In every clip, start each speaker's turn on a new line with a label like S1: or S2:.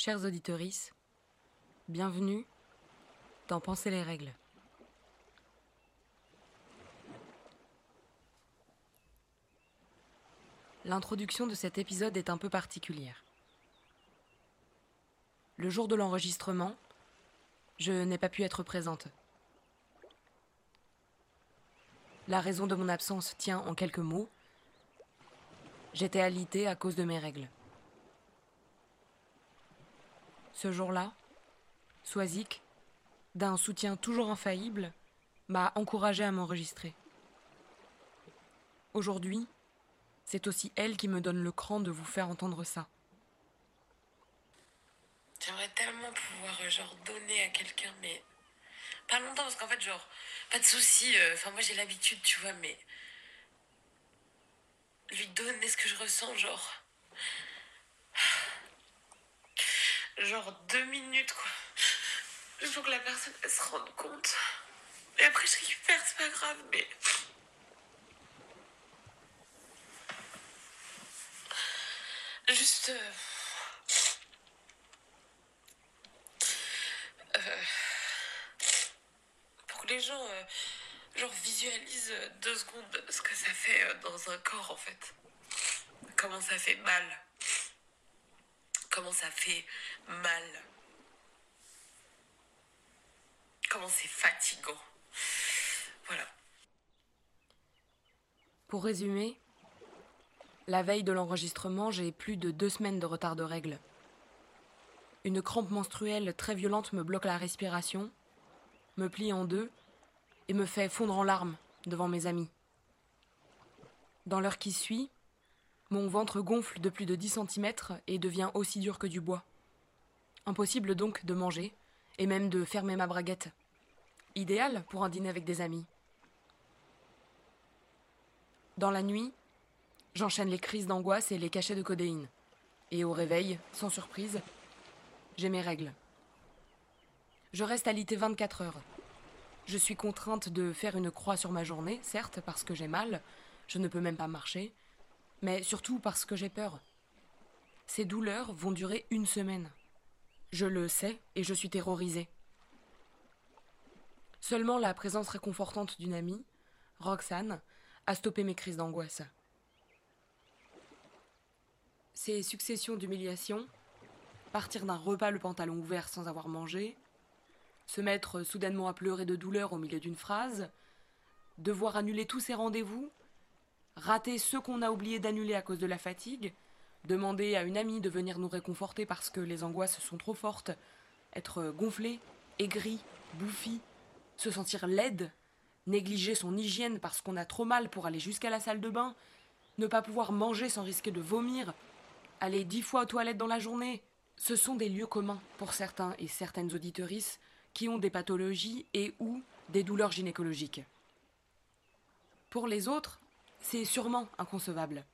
S1: Chers auditorices, bienvenue dans Penser les règles. L'introduction de cet épisode est un peu particulière. Le jour de l'enregistrement, je n'ai pas pu être présente. La raison de mon absence tient en quelques mots. J'étais alitée à cause de mes règles. Ce jour-là, Swazik, d'un soutien toujours infaillible, m'a encouragé à m'enregistrer. Aujourd'hui, c'est aussi elle qui me donne le cran de vous faire entendre ça.
S2: J'aimerais tellement pouvoir euh, genre donner à quelqu'un, mais pas longtemps parce qu'en fait genre pas de soucis. euh, Enfin moi j'ai l'habitude, tu vois, mais lui donner ce que je ressens, genre genre deux minutes quoi. Il faut que la personne se rende compte. Et après je récupère, c'est pas grave, mais juste. euh, euh, pour que les gens euh, genre visualisent deux secondes ce que ça fait dans un corps en fait. Comment ça fait mal. Comment ça fait mal. Comment c'est fatigant. Voilà.
S1: Pour résumer, la veille de l'enregistrement, j'ai plus de deux semaines de retard de règles. Une crampe menstruelle très violente me bloque la respiration, me plie en deux et me fait fondre en larmes devant mes amis. Dans l'heure qui suit, mon ventre gonfle de plus de 10 cm et devient aussi dur que du bois. Impossible donc de manger et même de fermer ma braguette. Idéal pour un dîner avec des amis. Dans la nuit, j'enchaîne les crises d'angoisse et les cachets de codéine. Et au réveil, sans surprise, j'ai mes règles. Je reste alitée 24 heures. Je suis contrainte de faire une croix sur ma journée, certes, parce que j'ai mal, je ne peux même pas marcher, mais surtout parce que j'ai peur. Ces douleurs vont durer une semaine. Je le sais et je suis terrorisée. Seulement la présence réconfortante d'une amie, Roxane, a stoppé mes crises d'angoisse. Ces successions d'humiliations, partir d'un repas le pantalon ouvert sans avoir mangé, se mettre soudainement à pleurer de douleur au milieu d'une phrase, devoir annuler tous ses rendez-vous, rater ceux qu'on a oublié d'annuler à cause de la fatigue, demander à une amie de venir nous réconforter parce que les angoisses sont trop fortes, être gonflé, aigri, bouffi, se sentir laide, négliger son hygiène parce qu'on a trop mal pour aller jusqu'à la salle de bain, ne pas pouvoir manger sans risquer de vomir, aller dix fois aux toilettes dans la journée, ce sont des lieux communs pour certains et certaines auditorices qui ont des pathologies et ou des douleurs gynécologiques. Pour les autres, c'est sûrement inconcevable.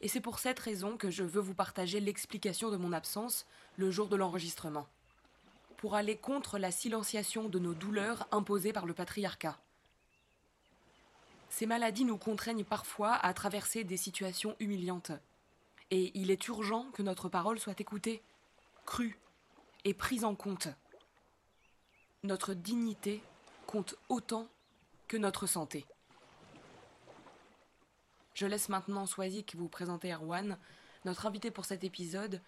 S1: Et c'est pour cette raison que je veux vous partager l'explication de mon absence le jour de l'enregistrement. Pour aller contre la silenciation de nos douleurs imposées par le patriarcat. Ces maladies nous contraignent parfois à traverser des situations humiliantes. Et il est urgent que notre parole soit écoutée, crue et prise en compte. Notre dignité compte autant que notre santé. Je laisse maintenant Swazik vous présenter Erwan, notre invité pour cet épisode,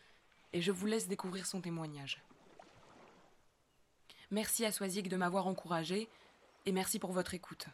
S1: et je vous laisse découvrir son témoignage. Merci à Swazik de m'avoir encouragé, et merci pour votre écoute.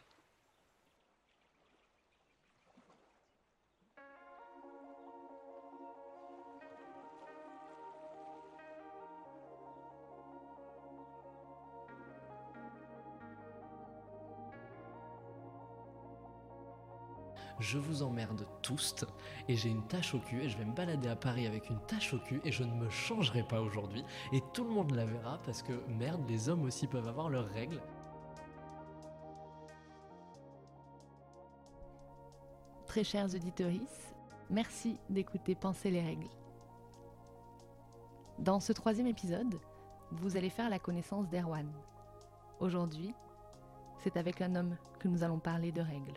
S3: Je vous emmerde tous et j'ai une tache au cul et je vais me balader à Paris avec une tache au cul et je ne me changerai pas aujourd'hui et tout le monde la verra parce que merde, les hommes aussi peuvent avoir leurs règles.
S4: Très chers auditeurs, merci d'écouter Penser les règles. Dans ce troisième épisode, vous allez faire la connaissance d'Erwan. Aujourd'hui, c'est avec un homme que nous allons parler de règles.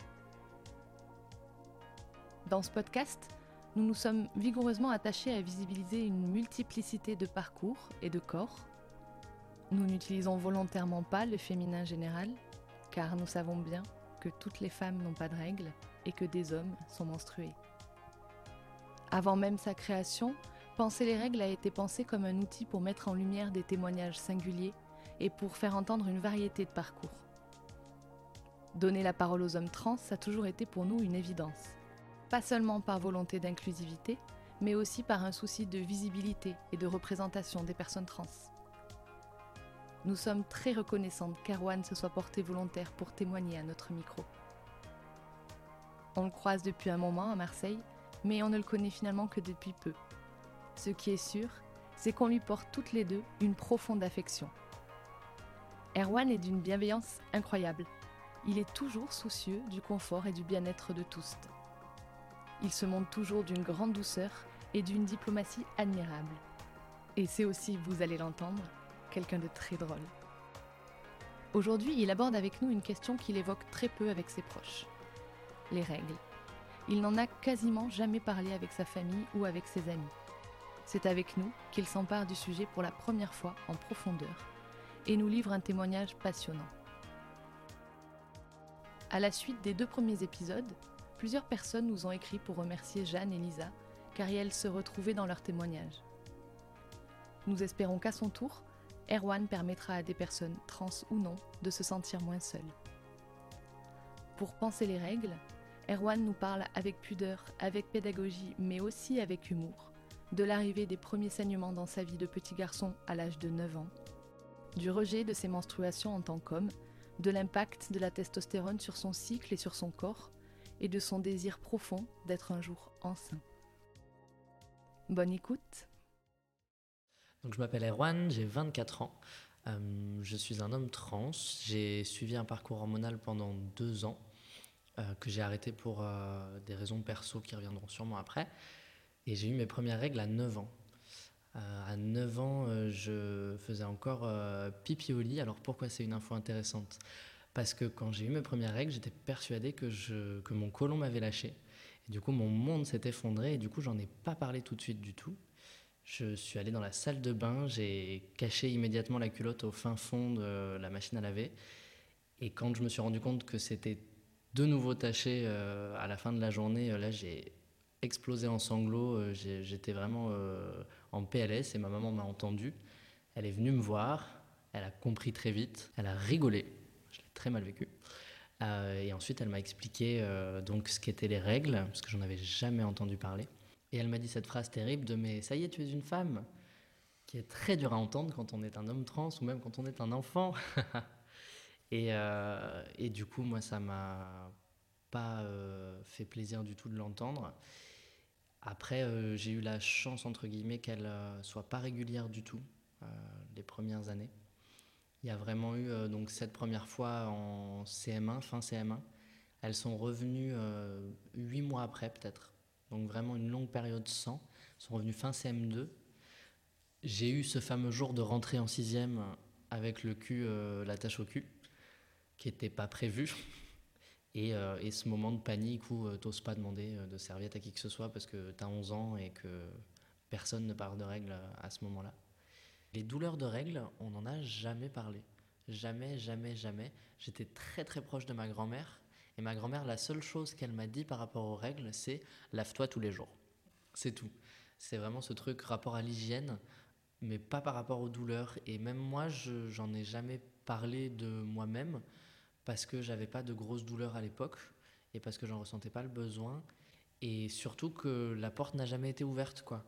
S4: Dans ce podcast, nous nous sommes vigoureusement attachés à visibiliser une multiplicité de parcours et de corps. Nous n'utilisons volontairement pas le féminin général, car nous savons bien que toutes les femmes n'ont pas de règles et que des hommes sont menstrués. Avant même sa création, Penser les règles a été pensé comme un outil pour mettre en lumière des témoignages singuliers et pour faire entendre une variété de parcours. Donner la parole aux hommes trans a toujours été pour nous une évidence, pas seulement par volonté d'inclusivité, mais aussi par un souci de visibilité et de représentation des personnes trans. Nous sommes très reconnaissantes qu'Arwan se soit porté volontaire pour témoigner à notre micro. On le croise depuis un moment à Marseille, mais on ne le connaît finalement que depuis peu. Ce qui est sûr, c'est qu'on lui porte toutes les deux une profonde affection. Erwan est d'une bienveillance incroyable. Il est toujours soucieux du confort et du bien-être de tous. Il se montre toujours d'une grande douceur et d'une diplomatie admirable. Et c'est aussi, vous allez l'entendre, quelqu'un de très drôle. Aujourd'hui, il aborde avec nous une question qu'il évoque très peu avec ses proches. Les règles. Il n'en a quasiment jamais parlé avec sa famille ou avec ses amis. C'est avec nous qu'il s'empare du sujet pour la première fois en profondeur et nous livre un témoignage passionnant. À la suite des deux premiers épisodes, plusieurs personnes nous ont écrit pour remercier Jeanne et Lisa car elles se retrouvaient dans leur témoignage. Nous espérons qu'à son tour, Erwan permettra à des personnes trans ou non de se sentir moins seules. Pour penser les règles, Erwan nous parle avec pudeur, avec pédagogie, mais aussi avec humour de l'arrivée des premiers saignements dans sa vie de petit garçon à l'âge de 9 ans, du rejet de ses menstruations en tant qu'homme, de l'impact de la testostérone sur son cycle et sur son corps, et de son désir profond d'être un jour enceint. Bonne écoute.
S3: Je m'appelle Erwan, j'ai 24 ans. Euh, je suis un homme trans. J'ai suivi un parcours hormonal pendant deux ans, euh, que j'ai arrêté pour euh, des raisons perso qui reviendront sûrement après. Et j'ai eu mes premières règles à 9 ans. À 9 ans, je faisais encore pipi au lit. Alors pourquoi c'est une info intéressante? Parce que quand j'ai eu mes premières règles, j'étais persuadé que, mon côlon m'avait lâché. Et du coup, mon monde s'est effondré et du coup, j'en ai pas parlé tout de suite du tout. Je suis allé dans la salle de bain, j'ai caché immédiatement la culotte au fin fond de la machine à laver. Et quand je me suis rendu compte que c'était de nouveau taché à la fin de la journée, là, j'ai explosé en sanglots. Euh, j'étais vraiment euh, en PLS et ma maman m'a entendu. Elle est venue me voir, elle a compris très vite, elle a rigolé. Très mal vécu. Euh, et ensuite, elle m'a expliqué donc ce qu'étaient les règles, parce que j'en avais jamais entendu parler. Et elle m'a dit cette phrase terrible de mais ça y est, tu es une femme, qui est très dur à entendre quand on est un homme trans ou même quand on est un enfant. et, et, du coup, moi, ça m'a pas fait plaisir du tout de l'entendre. Après, euh, j'ai eu la chance, entre guillemets, qu'elle euh, soit pas régulière du tout euh, les premières années. Il y a vraiment eu donc cette première fois en CM1, fin CM1. Elles sont revenues huit mois après, peut-être. Donc vraiment une longue période sans. Elles sont revenues fin CM2. J'ai eu ce fameux jour de rentrée en sixième avec le cul, la tâche au cul, qui n'était pas prévu. Euh, et, ce moment de panique où euh, t'oses pas demander euh, de serviette à qui que ce soit parce que tu as 11 ans et que personne ne parle de règles à ce moment-là. Les douleurs de règles, on n'en a jamais parlé. Jamais, jamais, jamais. J'étais très très proche de ma grand-mère. Et ma grand-mère, la seule chose qu'elle m'a dit par rapport aux règles, c'est lave-toi tous les jours. C'est tout. C'est vraiment ce truc rapport à l'hygiène, mais pas par rapport aux douleurs. Et même moi, je j'en ai jamais parlé de moi-même parce que j'avais pas de grosses douleurs à l'époque et parce que j'en ressentais pas le besoin et surtout que la porte n'a jamais été ouverte quoi.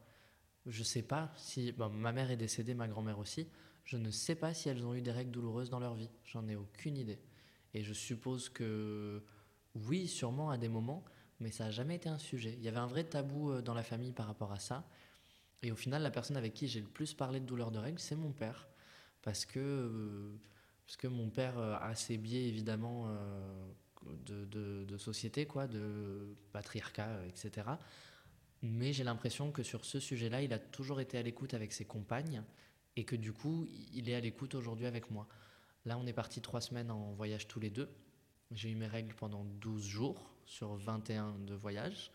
S3: Je sais pas si ma mère est décédée, ma grand-mère aussi. Je ne sais pas si elles ont eu des règles douloureuses dans leur vie. J'en ai aucune idée. Et je suppose que oui, sûrement à des moments, mais ça n'a jamais été un sujet. Il y avait un vrai tabou euh, dans la famille par rapport à ça. Et au final, la personne avec qui j'ai le plus parlé de douleurs de règles, c'est mon père. Parce que euh, parce que mon père euh, a ses biais évidemment euh, de, société, quoi, de patriarcat, etc. Mais j'ai l'impression que sur ce sujet-là, il a toujours été à l'écoute avec ses compagnes et que du coup, il est à l'écoute aujourd'hui avec moi. Là, on est parti trois semaines en voyage tous les deux. J'ai eu mes règles pendant 12 jours sur 21 de voyage.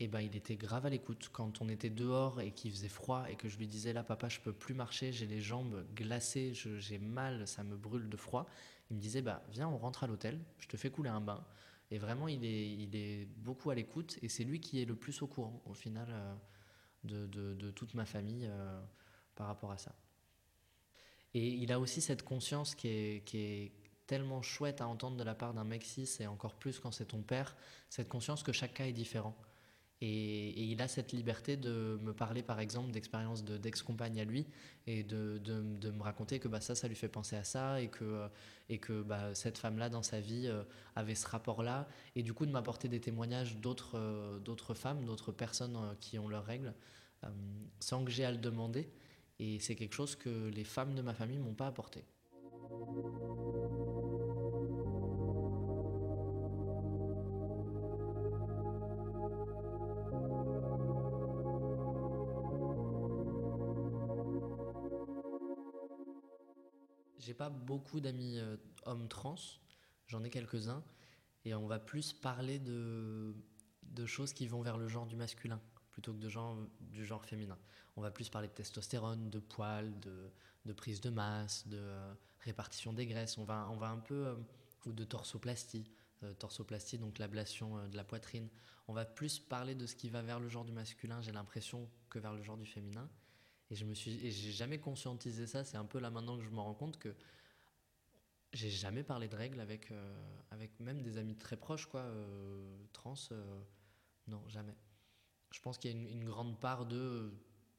S3: et ben il était grave à l'écoute. Quand on était dehors et qu'il faisait froid et que je lui disais là papa je peux plus marcher, j'ai les jambes glacées, j'ai mal, ça me brûle de froid, il me disait bah viens on rentre à l'hôtel, je te fais couler un bain. Et vraiment il est, beaucoup à l'écoute et c'est lui qui est le plus au courant au final euh, de, toute ma famille euh, par rapport à ça. Et il a aussi cette conscience qui est, qui est tellement chouette à entendre de la part d'un mec cis et encore plus quand c'est ton père, cette conscience que chaque cas est différent. Et, il a cette liberté de me parler, par exemple, d'expériences d'ex-compagne à lui et de, me raconter que bah, ça, ça lui fait penser à ça et que, et que bah, cette femme-là, dans sa vie, euh, avait ce rapport-là. Et du coup, de m'apporter des témoignages d'autres euh, d'autres femmes, d'autres personnes euh, qui ont leurs règles, sans que j'ai à le demander. Et c'est quelque chose que les femmes de ma famille m'ont pas apporté. J'ai pas beaucoup d'amis euh, hommes trans, j'en ai quelques-uns, et on va plus parler de, de choses qui vont vers le genre du masculin plutôt que de genre, du genre féminin. On va plus parler de testostérone, de poils, de, de prise de masse, de euh, répartition des graisses. On va, on va un peu. Euh, ou de torsoplastie. torsoplastie, donc l'ablation de la poitrine. On va plus parler de ce qui va vers le genre du masculin, j'ai l'impression, que vers le genre du féminin. Et je me suis, et j'ai jamais conscientisé ça. C'est un peu là maintenant que je me rends compte que j'ai jamais parlé de règles avec, euh, avec même des amis très proches, quoi, euh, trans. Euh, non, jamais. Je pense qu'il y a une, grande part de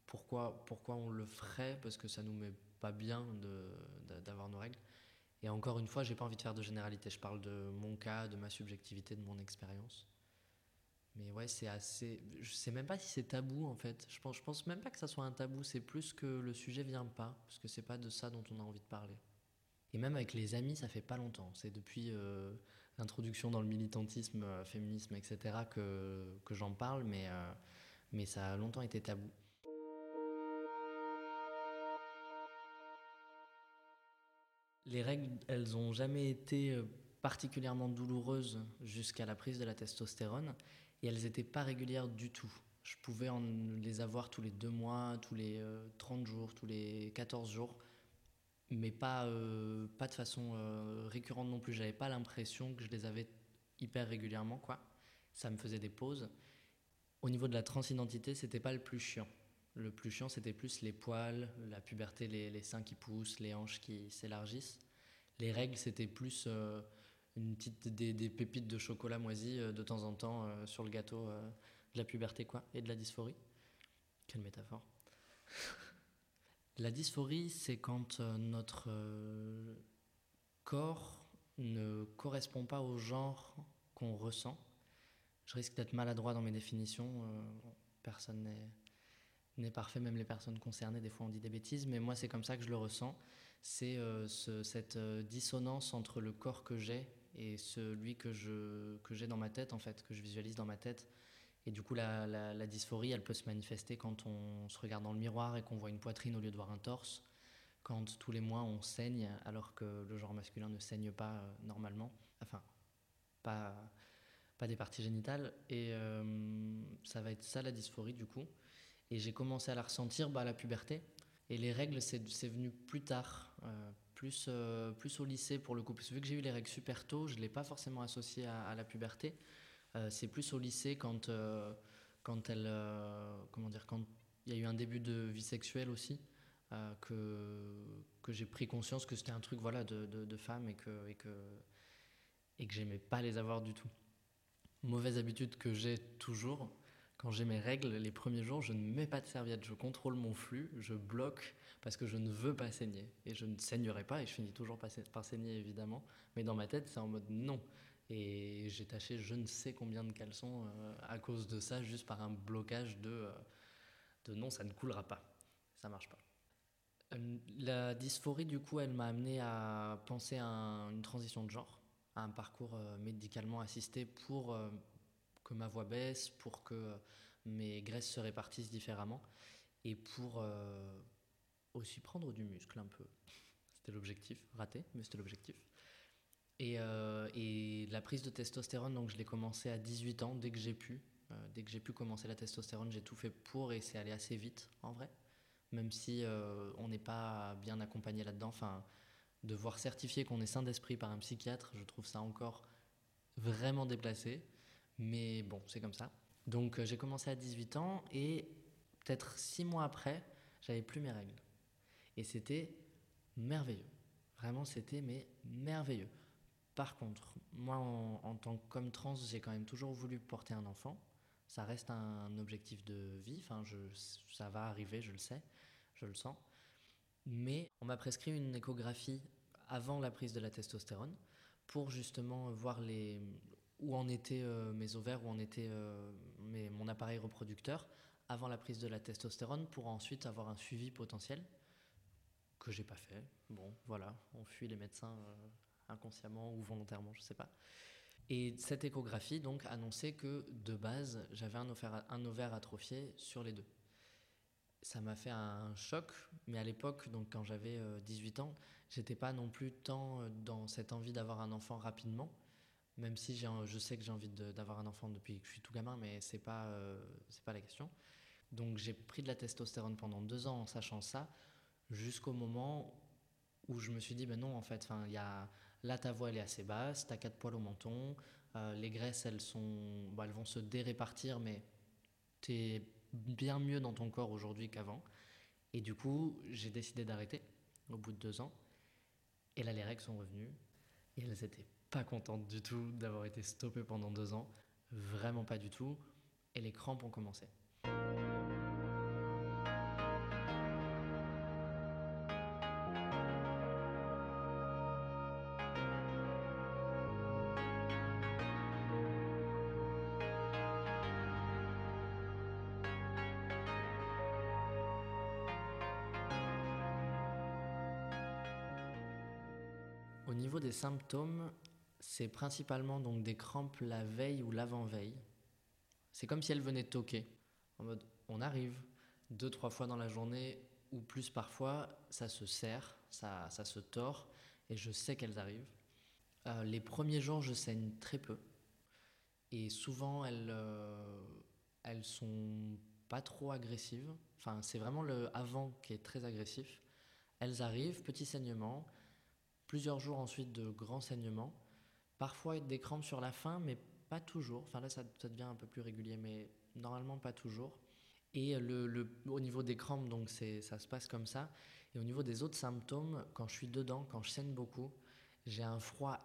S3: pourquoi, pourquoi on le ferait, parce que ça nous met pas bien d'avoir nos règles. Et encore une fois, j'ai pas envie de faire de généralité. Je parle de mon cas, de ma subjectivité, de mon expérience. Mais ouais, c'est assez. Je sais même pas si c'est tabou en fait. Je pense, je pense même pas que ça soit un tabou. C'est plus que le sujet vient pas, parce que c'est pas de ça dont on a envie de parler. Et même avec les amis, ça fait pas longtemps. C'est depuis euh, l'introduction dans le militantisme, euh, féminisme, etc. que, que j'en parle, mais, euh, mais ça a longtemps été tabou. Les règles, elles ont jamais été particulièrement douloureuses jusqu'à la prise de la testostérone et elles n'étaient pas régulières du tout. Je pouvais en les avoir tous les deux mois, tous les 30 euh, jours, tous les 14 jours, mais pas, euh, pas de façon euh, récurrente non plus. J'avais pas l'impression que je les avais hyper régulièrement, quoi. Ça me faisait des pauses. Au niveau de la transidentité, c'était pas le plus chiant. Le plus chiant, c'était plus les poils, la puberté, les, les, seins qui poussent, les hanches qui s'élargissent. Les règles, c'était plus une petite, des, pépites de chocolat moisi euh, de temps en temps euh, sur le gâteau euh, de la puberté quoi, et de la dysphorie. Quelle métaphore. la dysphorie, c'est quand notre corps ne correspond pas au genre qu'on ressent. Je risque d'être maladroit dans mes définitions. personne n'est parfait, même les personnes concernées, des fois on dit des bêtises, mais moi c'est comme ça que je le ressens. C'est cette dissonance entre le corps que j'ai et celui que je que j'ai dans ma tête en fait, que je visualise dans ma tête. Et du coup, la, la, dysphorie, elle peut se manifester quand on se regarde dans le miroir et qu'on voit une poitrine au lieu de voir un torse, quand tous les mois on saigne alors que le genre masculin ne saigne pas euh, normalement, enfin, pas, pas des parties génitales. Et euh, ça va être ça la dysphorie du coup. Et j'ai commencé à la ressentir bah, à la puberté. Et les règles, c'est venu plus tard, euh, plus, euh, plus au lycée pour le coup. Vu que j'ai eu les règles super tôt, je ne l'ai pas forcément associé à, la puberté. Euh, c'est plus au lycée quand, euh, quand elle. comment dire Quand il y a eu un début de vie sexuelle aussi. que, que j'ai pris conscience que c'était un truc voilà, de, de, femme et que, et que, et que j'aimais pas les avoir du tout. Mauvaise habitude que j'ai toujours, quand j'ai mes règles, les premiers jours, je ne mets pas de serviette, je contrôle mon flux, je bloque parce que je ne veux pas saigner. Et je ne saignerai pas, et je finis toujours par saigner évidemment, mais dans ma tête, c'est en mode non. Et j'ai taché je ne sais combien de caleçons euh, à cause de ça, juste par un blocage de, euh, de non, ça ne coulera pas, ça marche pas. Euh, la dysphorie, du coup, elle m'a amené à penser à une transition de genre, à un parcours médicalement assisté pour que ma voix baisse, pour que mes graisses se répartissent différemment et pour euh, aussi prendre du muscle un peu. C'était l'objectif, raté, mais c'était l'objectif. Et, euh, et, la prise de testostérone, donc je l'ai commencé à 18 ans, dès que j'ai pu. Euh, dès que j'ai pu commencer la testostérone, j'ai tout fait pour et c'est allé assez vite en vrai. Même si on n'est pas bien accompagné là-dedans. Enfin, devoir certifier qu'on est sain d'esprit par un psychiatre, je trouve ça encore vraiment déplacé. Mais bon, c'est comme ça. Donc j'ai commencé à 18 ans et peut-être six mois après, j'avais plus mes règles. Et c'était merveilleux. Vraiment, c'était mais merveilleux. Par contre, moi, en, tant qu'homme trans, j'ai quand même toujours voulu porter un enfant. Ça reste un objectif de vie. Enfin, je, ça va arriver, je le sais, je le sens. Mais on m'a prescrit une échographie avant la prise de la testostérone pour justement voir les, où en étaient euh, mes ovaires, où en était euh, mon appareil reproducteur avant la prise de la testostérone pour ensuite avoir un suivi potentiel que j'ai pas fait. Bon, voilà, on fuit les médecins euh, inconsciemment ou volontairement, je sais pas. Et cette échographie donc annonçait que de base, j'avais un un ovaire atrophié sur les deux. Ça m'a fait un choc, mais à l'époque, donc quand j'avais 18 ans, j'étais pas non plus tant dans cette envie d'avoir un enfant rapidement même si je sais que j'ai envie d'avoir un enfant depuis que je suis tout gamin, mais c'est pas, euh, pas la question. Donc j'ai pris de la testostérone pendant deux ans en sachant ça, jusqu'au moment où je me suis dit, ben non, en fait, y a, là ta voix elle est assez basse, tu as quatre poils au menton, euh, les graisses elles, sont, bah, elles vont se dérépartir, mais tu es bien mieux dans ton corps aujourd'hui qu'avant. Et du coup, j'ai décidé d'arrêter au bout de deux ans. Et là, les règles sont revenues et elles étaient contente du tout d'avoir été stoppée pendant deux ans. Vraiment pas du tout. Et les crampes ont commencé. Au niveau des symptômes, c'est principalement donc des crampes la veille ou l'avant-veille. C'est comme si elles venaient toquer. En mode, on arrive deux, trois fois dans la journée ou plus parfois, ça se serre, ça, ça se tord et je sais qu'elles arrivent. Euh, les premiers jours, je saigne très peu. Et souvent, elles, euh, elles sont pas trop agressives. Enfin, c'est vraiment le avant qui est très agressif. Elles arrivent, petit saignement, plusieurs jours ensuite de grands saignements. Parfois des crampes sur la fin, mais pas toujours. Enfin là, ça, devient un peu plus régulier, mais normalement pas toujours. Et le, au niveau des crampes, donc ça se passe comme ça. Et au niveau des autres symptômes, quand je suis dedans, quand je saigne beaucoup, j'ai un froid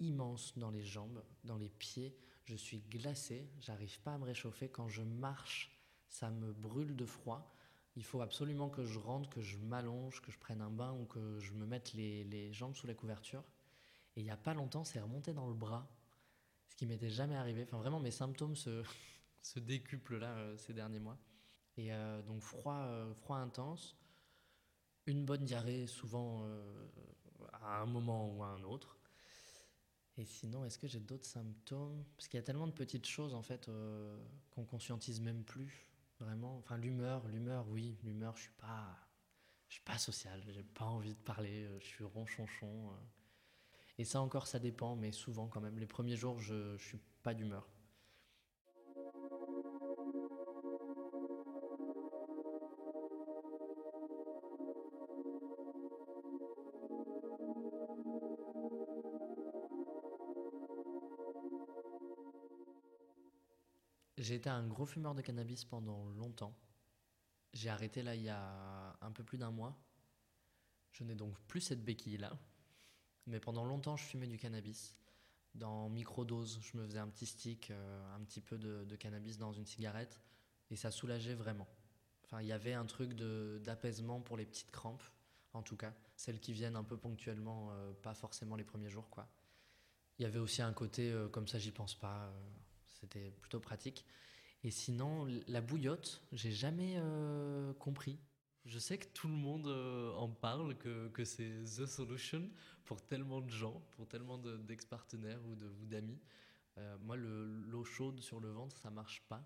S3: immense dans les jambes, dans les pieds. Je suis glacé, j'arrive pas à me réchauffer. Quand je marche, ça me brûle de froid. Il faut absolument que je rentre, que je m'allonge, que je prenne un bain ou que je me mette les, les jambes sous la couverture. Et il n'y a pas longtemps, c'est remonté dans le bras, ce qui m'était jamais arrivé. Enfin, vraiment, mes symptômes se, décuplent là euh, ces derniers mois. Et euh, donc, froid, euh, froid intense, une bonne diarrhée, souvent à un moment ou à un autre. Et sinon, est-ce que j'ai d'autres symptômes? Parce qu'il y a tellement de petites choses en fait qu'on conscientise même plus vraiment. Enfin, l'humeur, l'humeur, oui, l'humeur. Je suis pas, je suis pas social. J'ai pas envie de parler. Je suis ronchonchon. Et ça encore, ça dépend, mais souvent quand même. Les premiers jours, je ne suis pas d'humeur. J'ai été un gros fumeur de cannabis pendant longtemps. J'ai arrêté là il y a un peu plus d'un mois. Je n'ai donc plus cette béquille là. Mais pendant longtemps, je fumais du cannabis. Dans microdose, je me faisais un petit stick, euh, un petit peu de, cannabis dans une cigarette, et ça soulageait vraiment. Enfin, il y avait un truc d'apaisement pour les petites crampes, en tout cas, celles qui viennent un peu ponctuellement, euh, pas forcément les premiers jours, quoi. Il y avait aussi un côté euh, comme ça, j'y pense pas. C'était plutôt pratique. Et sinon, la bouillotte, j'ai jamais compris. Je sais que tout le monde euh, en parle, que, que c'est the solution pour tellement de gens, pour tellement d'ex-partenaires ou d'amis. Euh, moi, l'eau chaude sur le ventre, ça marche pas.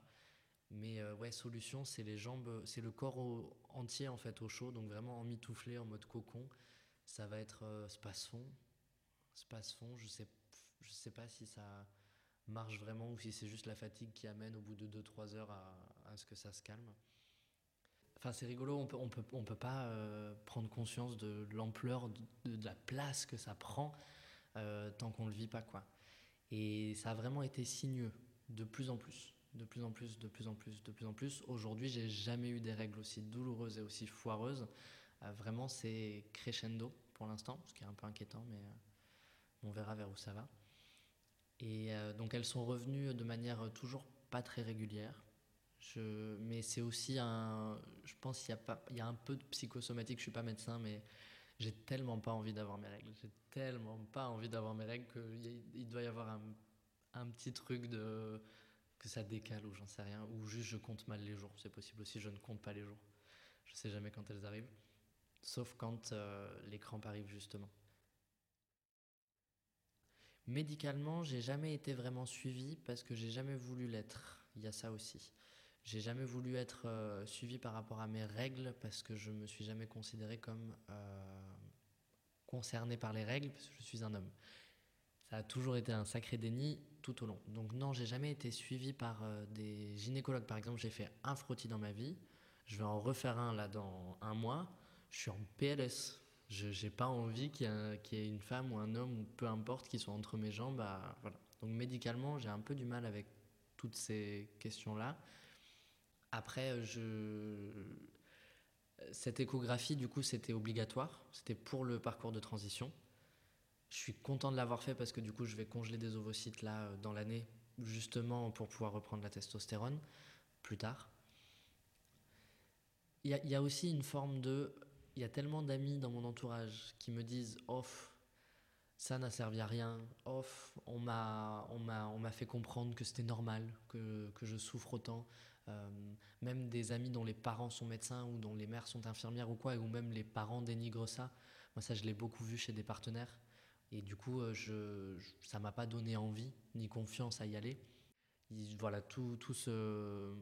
S3: Mais euh, ouais, solution, c'est les jambes, c'est le corps entier en fait au chaud, donc vraiment emmitouflé en mode cocon. Ça va être space-fond. Space-fond, je sais, je sais pas si ça marche vraiment ou si c'est juste la fatigue qui amène au bout de 2-3 heures à, ce que ça se calme. Enfin, c'est rigolo, on peut, on peut, on peut pas euh, prendre conscience de l'ampleur de, la place que ça prend euh, tant qu'on le vit pas, quoi. Et ça a vraiment été sinueux, de plus en plus, de plus en plus, de plus en plus, de plus en plus. Aujourd'hui, j'ai jamais eu des règles aussi douloureuses et aussi foireuses. Euh, vraiment, c'est crescendo pour l'instant, ce qui est un peu inquiétant, mais on verra vers où ça va. Et donc elles sont revenues de manière toujours pas très régulière. Mais c'est aussi un. Je pense qu'il y, a un peu de psychosomatique. Je suis pas médecin, mais j'ai tellement pas envie d'avoir mes règles. J'ai tellement pas envie d'avoir mes règles qu'il doit y avoir un, petit truc de. que ça décale ou j'en sais rien. Ou juste je compte mal les jours. C'est possible aussi, je ne compte pas les jours. Je sais jamais quand elles arrivent. Sauf quand euh, les crampes arrivent justement. Médicalement, j'ai jamais été vraiment suivi parce que j'ai jamais voulu l'être. Il y a ça aussi. J'ai jamais voulu être euh, suivi par rapport à mes règles parce que je me suis jamais considéré comme euh, concerné par les règles parce que je suis un homme. Ça a toujours été un sacré déni tout au long. Donc non, j'ai jamais été suivi par euh, des gynécologues. Par exemple, j'ai fait un frottis dans ma vie. Je vais en refaire un là dans un mois. Je suis en PLS. Je n'ai pas envie qu'il y, ait une femme ou un homme, ou peu importe, qui soit entre mes jambes. Voilà. Donc médicalement, j'ai un peu du mal avec toutes ces questions-là. Après, je... cette échographie, du coup, c'était obligatoire. C'était pour le parcours de transition. Je suis content de l'avoir fait parce que du coup, je vais congeler des ovocytes là dans l'année, justement pour pouvoir reprendre la testostérone plus tard. Il y, y, a aussi une forme de il y a tellement d'amis dans mon entourage qui me disent off, ça n'a servi à rien, off, on m'a, on m'a, on m'a fait comprendre que c'était normal, que, que, je souffre autant. Euh, même des amis dont les parents sont médecins ou dont les mères sont infirmières ou quoi, ou même les parents dénigrent ça. Moi, ça, je l'ai beaucoup vu chez des partenaires. Et du coup, euh, je, ça m'a pas donné envie ni confiance à y aller. voilà, tout, ce,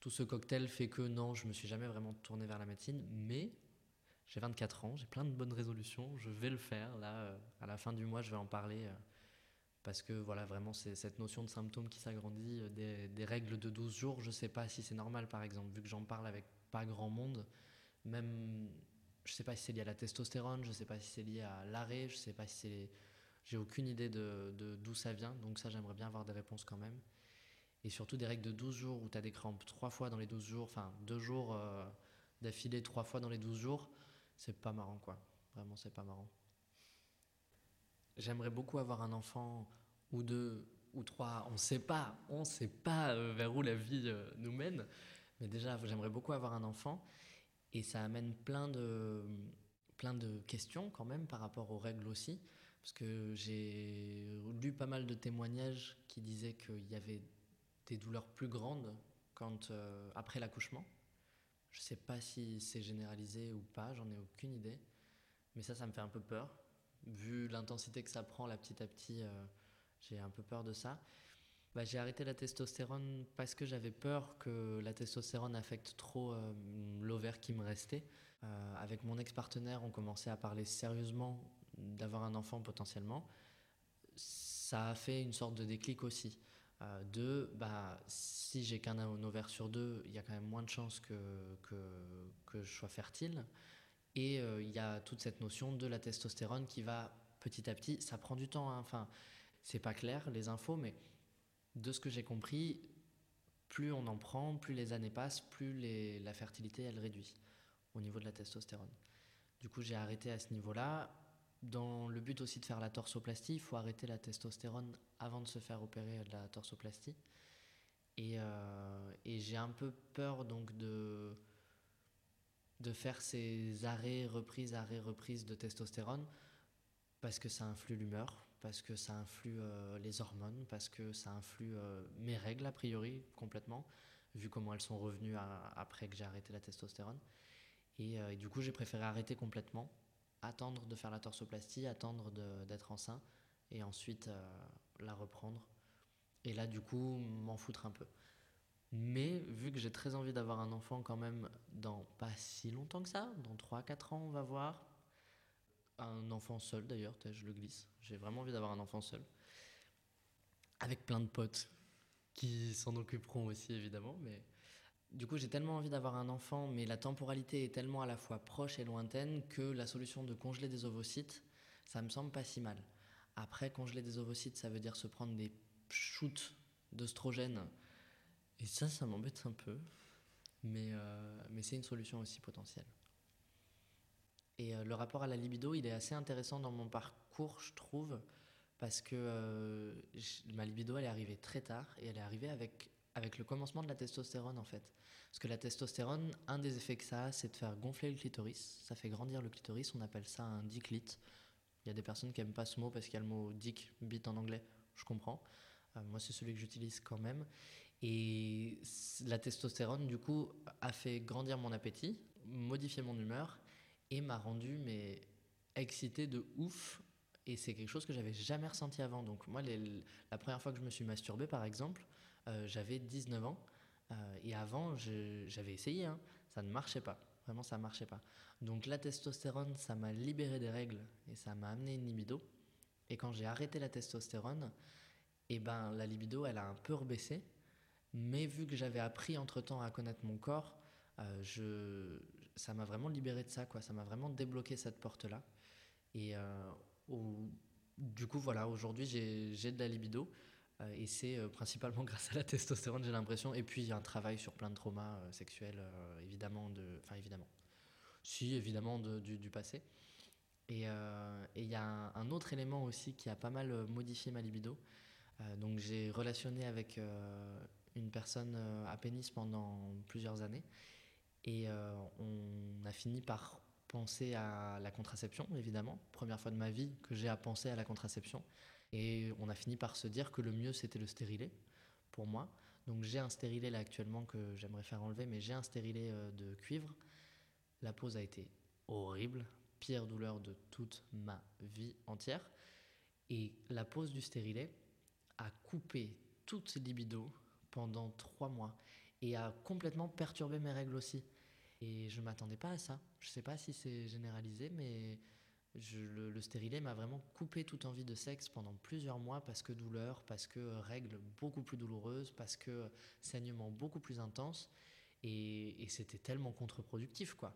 S3: tout ce cocktail fait que non, je me suis jamais vraiment tourné vers la médecine, mais j'ai 24 ans, j'ai plein de bonnes résolutions, je vais le faire. Là, euh, à la fin du mois, je vais en parler parce que voilà, vraiment, c'est cette notion de symptômes qui s'agrandit, euh, des, règles de 12 jours. Je sais pas si c'est normal, par exemple, vu que j'en parle avec pas grand monde. Même, je sais pas si c'est lié à la testostérone, je sais pas si c'est lié à l'arrêt, je sais pas si c'est. J'ai aucune idée de d'où ça vient, donc ça, j'aimerais bien avoir des réponses quand même. Et surtout des règles de 12 jours où tu as des crampes trois fois dans les 12 jours, enfin deux jours d'affilée trois fois dans les 12 jours c'est pas marrant quoi. Vraiment, c'est pas marrant. J'aimerais beaucoup avoir un enfant ou deux ou trois. On sait pas, on sait pas euh, vers où la vie euh, nous mène. Mais déjà, j'aimerais beaucoup avoir un enfant et ça amène plein de plein de questions quand même par rapport aux règles aussi, parce que j'ai lu pas mal de témoignages qui disaient qu'il y avait des douleurs plus grandes euh, après l'accouchement je sais pas si c'est généralisé ou pas, j'en ai aucune idée. Mais ça, ça me fait un peu peur. Vu l'intensité que ça prend là petit à petit, euh, j'ai un peu peur de ça. Bah, j'ai arrêté la testostérone parce que j'avais peur que la testostérone affecte trop euh, l'ovaire qui me restait. Euh, avec mon ex-partenaire, on commençait à parler sérieusement d'avoir un enfant potentiellement. Ça a fait une sorte de déclic aussi. Euh, deux, bah, si j'ai qu'un ovaire sur deux, il y a quand même moins de chances que, que je sois fertile. Et euh, il y a toute cette notion de la testostérone qui va petit à petit, ça prend du temps, hein. enfin, c'est pas clair les infos, mais de ce que j'ai compris, plus on en prend, plus les années passent, plus la fertilité elle réduit au niveau de la testostérone. Du coup, j'ai arrêté à ce niveau-là. Dans le but aussi de faire la torsoplastie, il faut arrêter la testostérone avant de se faire opérer de la torsoplastie. Et, euh, et j'ai un peu peur donc de, de faire ces arrêts, reprises, arrêts, reprises de testostérone parce que ça influe l'humeur, parce que ça influe euh, les hormones, parce que ça influe euh, mes règles a priori complètement, vu comment elles sont revenues après que j'ai arrêté la testostérone. Et, et du coup, j'ai préféré arrêter complètement attendre de faire la torsoplastie, attendre d'être enceint et ensuite euh, la reprendre. Et là, du coup, m'en foutre un peu. Mais vu que j'ai très envie d'avoir un enfant quand même dans pas si longtemps que ça, dans 3-4 ans, on va voir. Un enfant seul d'ailleurs, je le glisse. J'ai vraiment envie d'avoir un enfant seul. avec plein de potes qui s'en occuperont aussi évidemment. Mais du coup, j'ai tellement envie d'avoir un enfant, mais la temporalité est tellement à la fois proche et lointaine que la solution de congeler des ovocytes, ça me semble pas si mal. Après, congeler des ovocytes, ça veut dire se prendre des shoots d'oestrogène. Et ça, ça m'embête un peu. Mais, euh, mais c'est une solution aussi potentielle. Et euh, le rapport à la libido, il est assez intéressant dans mon parcours, je trouve, parce que euh, ma libido, elle est arrivée très tard et elle est arrivée avec, avec le commencement de la testostérone, en fait. Parce que la testostérone, un des effets que ça a, c'est de faire gonfler le clitoris. Ça fait grandir le clitoris, on appelle ça un diclite. Il y a des personnes qui n'aiment pas ce mot parce qu'il y a le mot dick, bit en anglais, je comprends. moi, c'est celui que j'utilise quand même. Et la testostérone, du coup, a fait grandir mon appétit, modifier mon humeur et m'a rendu mais excité de ouf. Et c'est quelque chose que j'avais jamais ressenti avant. Donc moi, la première fois que je me suis masturbé, par exemple, euh, j'avais 19 ans. Euh, et avant, j'avais essayé, hein, ça ne marchait pas. Vraiment, ça ne marchait pas. Donc la testostérone, ça m'a libéré des règles et ça m'a amené une libido. Et quand j'ai arrêté la testostérone, eh ben, la libido, elle a un peu rebaissé. Mais vu que j'avais appris entre-temps à connaître mon corps, euh, je, ça m'a vraiment libéré de ça, quoi. Ça m'a vraiment débloqué cette porte-là. Et euh, du coup, voilà, aujourd'hui, j'ai de la libido. Euh, et c'est principalement grâce à la testostérone, j'ai l'impression. Et puis, il y a un travail sur plein de traumas sexuels, évidemment. De, enfin, évidemment. Si, évidemment, de, du, passé. Et il y a un, autre élément aussi qui a pas mal modifié ma libido. donc, j'ai relationné avec une personne euh, à pénis pendant plusieurs années. Et euh, on a fini par penser à la contraception, évidemment. Première fois de ma vie que j'ai à penser à la contraception. Et on a fini par se dire que le mieux, c'était le stérilet, pour moi. Donc j'ai un stérilet là actuellement que j'aimerais faire enlever, mais j'ai un stérilet euh, de cuivre. La pose a été horrible, pire douleur de toute ma vie entière. Et la pose du stérilet a coupé toute libido pendant trois mois et a complètement perturbé mes règles aussi. Et je m'attendais pas à ça. Je sais pas si c'est généralisé, mais le, le, stérilet m'a vraiment coupé toute envie de sexe pendant plusieurs mois parce que douleur, parce que règles beaucoup plus douloureuses, parce que saignement beaucoup plus intense. Et, et c'était tellement contre-productif, quoi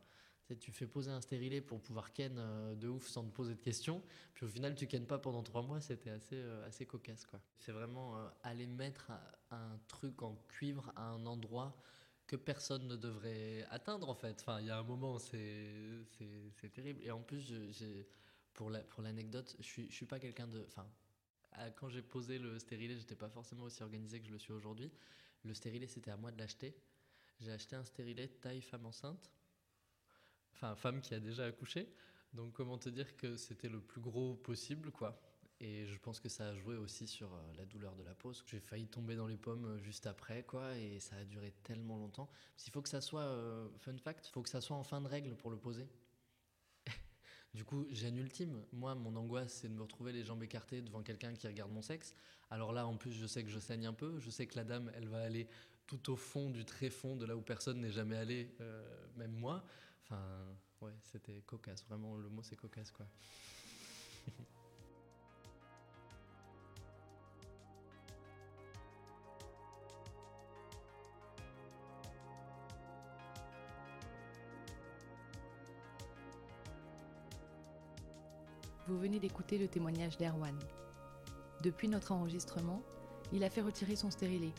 S3: tu fais poser un stérilet pour pouvoir ken euh, de ouf sans te poser de questions, puis au final tu ken pas pendant trois mois, c'était assez, euh, assez cocasse quoi. C'est vraiment euh, aller mettre un, truc en cuivre à un endroit que personne ne devrait atteindre en fait. Enfin, il y a un moment, c'est, terrible. Et en plus, pour, la, pour l'anecdote, je suis, je suis pas quelqu'un de. Enfin, quand j'ai posé le stérilet, j'étais pas forcément aussi organisé que je le suis aujourd'hui. Le stérilet, c'était à moi de l'acheter. J'ai acheté un stérilet taille femme enceinte enfin femme qui a déjà accouché. Donc comment te dire que c'était le plus gros possible, quoi. Et je pense que ça a joué aussi sur euh, la douleur de la pose. J'ai failli tomber dans les pommes euh, juste après, quoi, et ça a duré tellement longtemps. Il faut que ça soit, euh, fun fact, il faut que ça soit en fin de règle pour le poser. du coup, gêne ultime. Moi, mon angoisse, c'est de me retrouver les jambes écartées devant quelqu'un qui regarde mon sexe. Alors là, en plus, je sais que je saigne un peu. Je sais que la dame, elle va aller tout au fond du très fond, de là où personne n'est jamais allé, même moi. Enfin, ouais, c'était cocasse. Vraiment, le mot c'est cocasse, quoi.
S4: Vous venez d'écouter le témoignage d'Erwan. Depuis notre enregistrement, il a fait retirer son stérilet.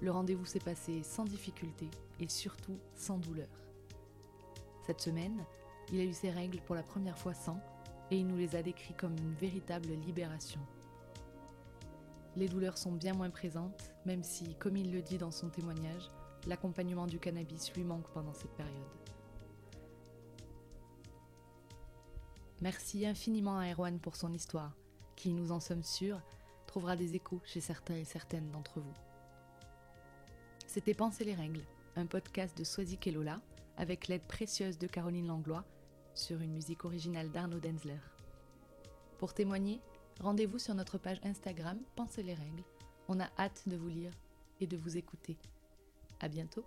S4: Le rendez-vous s'est passé sans difficulté et surtout sans douleur. Cette semaine, il a eu ses règles pour la première fois sans, et il nous les a décrits comme une véritable libération. Les douleurs sont bien moins présentes, même si, comme il le dit dans son témoignage, l'accompagnement du cannabis lui manque pendant cette période. Merci infiniment à Erwan pour son histoire, qui, nous en sommes sûrs, trouvera des échos chez certains et certaines d'entre vous. C'était Penser les règles, un podcast de Swazik et Lola, avec l'aide précieuse de Caroline Langlois sur une musique originale d'Arnaud Denzler. Pour témoigner, rendez-vous sur notre page Instagram Pensez les règles. On a hâte de vous lire et de vous écouter. À bientôt!